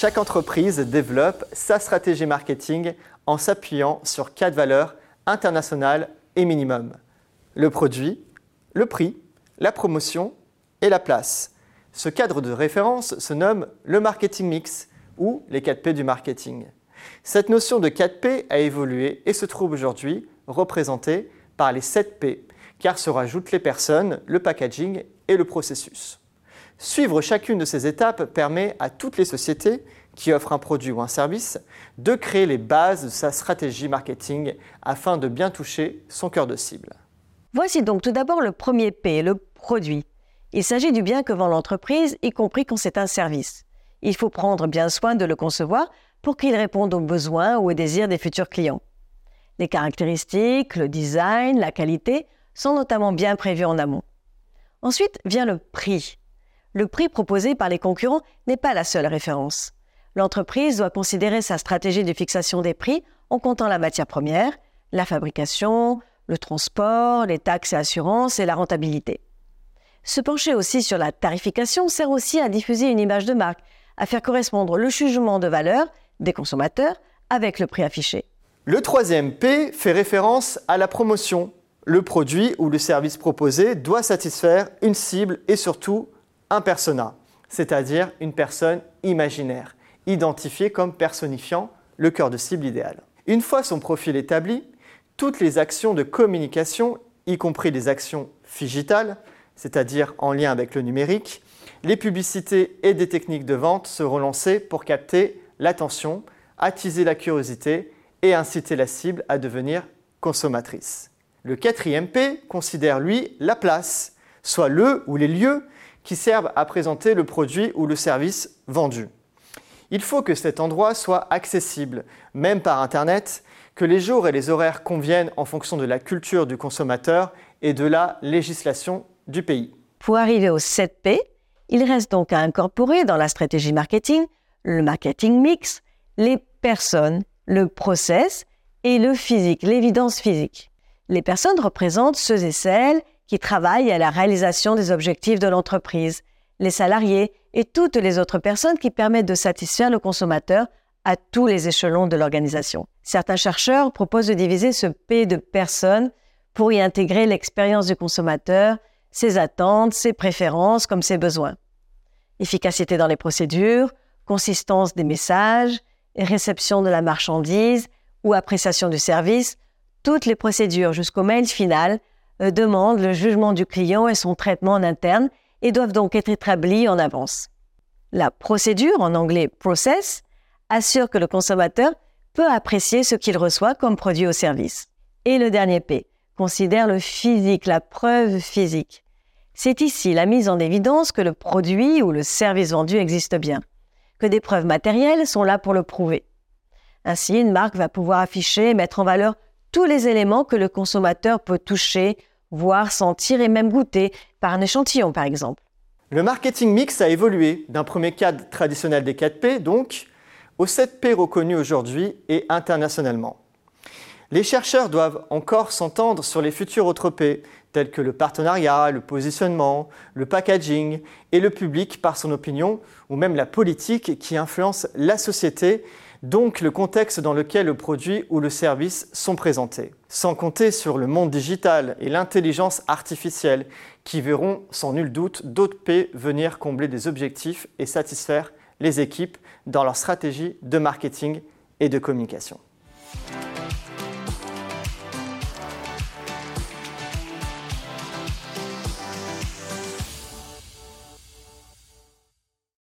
chaque entreprise développe sa stratégie marketing en s'appuyant sur quatre valeurs internationales et minimum. Le produit, le prix, la promotion et la place. Ce cadre de référence se nomme le marketing mix ou les 4 P du marketing. Cette notion de 4 P a évolué et se trouve aujourd'hui représentée par les 7 P, car se rajoutent les personnes, le packaging et le processus. Suivre chacune de ces étapes permet à toutes les sociétés qui offrent un produit ou un service de créer les bases de sa stratégie marketing afin de bien toucher son cœur de cible. Voici donc tout d'abord le premier P, le produit. Il s'agit du bien que vend l'entreprise, y compris quand c'est un service. Il faut prendre bien soin de le concevoir pour qu'il réponde aux besoins ou aux désirs des futurs clients. Les caractéristiques, le design, la qualité sont notamment bien prévus en amont. Ensuite vient le prix. Le prix proposé par les concurrents n'est pas la seule référence. L'entreprise doit considérer sa stratégie de fixation des prix en comptant la matière première, la fabrication, le transport, les taxes et assurances et la rentabilité. Se pencher aussi sur la tarification sert aussi à diffuser une image de marque, à faire correspondre le jugement de valeur des consommateurs avec le prix affiché. Le troisième P fait référence à la promotion. Le produit ou le service proposé doit satisfaire une cible et surtout un persona, c'est-à-dire une personne imaginaire, identifiée comme personnifiant le cœur de cible idéal. Une fois son profil établi, toutes les actions de communication, y compris les actions digitales, c'est-à-dire en lien avec le numérique, les publicités et des techniques de vente seront lancées pour capter l'attention, attiser la curiosité et inciter la cible à devenir consommatrice. Le quatrième P considère, lui, la place, soit le ou les lieux qui servent à présenter le produit ou le service vendu. Il faut que cet endroit soit accessible, même par Internet, que les jours et les horaires conviennent en fonction de la culture du consommateur et de la législation du pays. Pour arriver au 7P, il reste donc à incorporer dans la stratégie marketing le marketing mix, les personnes, le process et le physique, l'évidence physique. Les personnes représentent ceux et celles qui travaillent à la réalisation des objectifs de l'entreprise, les salariés et toutes les autres personnes qui permettent de satisfaire le consommateur à tous les échelons de l'organisation. Certains chercheurs proposent de diviser ce P de personnes pour y intégrer l'expérience du consommateur, ses attentes, ses préférences comme ses besoins. Efficacité dans les procédures, consistance des messages, réception de la marchandise ou appréciation du service, toutes les procédures jusqu'au mail final demandent le jugement du client et son traitement en interne et doivent donc être établies en avance. La procédure, en anglais process, assure que le consommateur peut apprécier ce qu'il reçoit comme produit ou service. Et le dernier P considère le physique, la preuve physique. C'est ici la mise en évidence que le produit ou le service vendu existe bien, que des preuves matérielles sont là pour le prouver. Ainsi, une marque va pouvoir afficher et mettre en valeur tous les éléments que le consommateur peut toucher, voir, sentir et même goûter par un échantillon par exemple. Le marketing mix a évolué d'un premier cadre traditionnel des 4P, donc, aux 7P reconnus aujourd'hui et internationalement. Les chercheurs doivent encore s'entendre sur les futurs autres P, tels que le partenariat, le positionnement, le packaging et le public par son opinion, ou même la politique qui influence la société, donc le contexte dans lequel le produit ou le service sont présentés. Sans compter sur le monde digital et l'intelligence artificielle qui verront sans nul doute d'autres P venir combler des objectifs et satisfaire les équipes dans leur stratégie de marketing et de communication.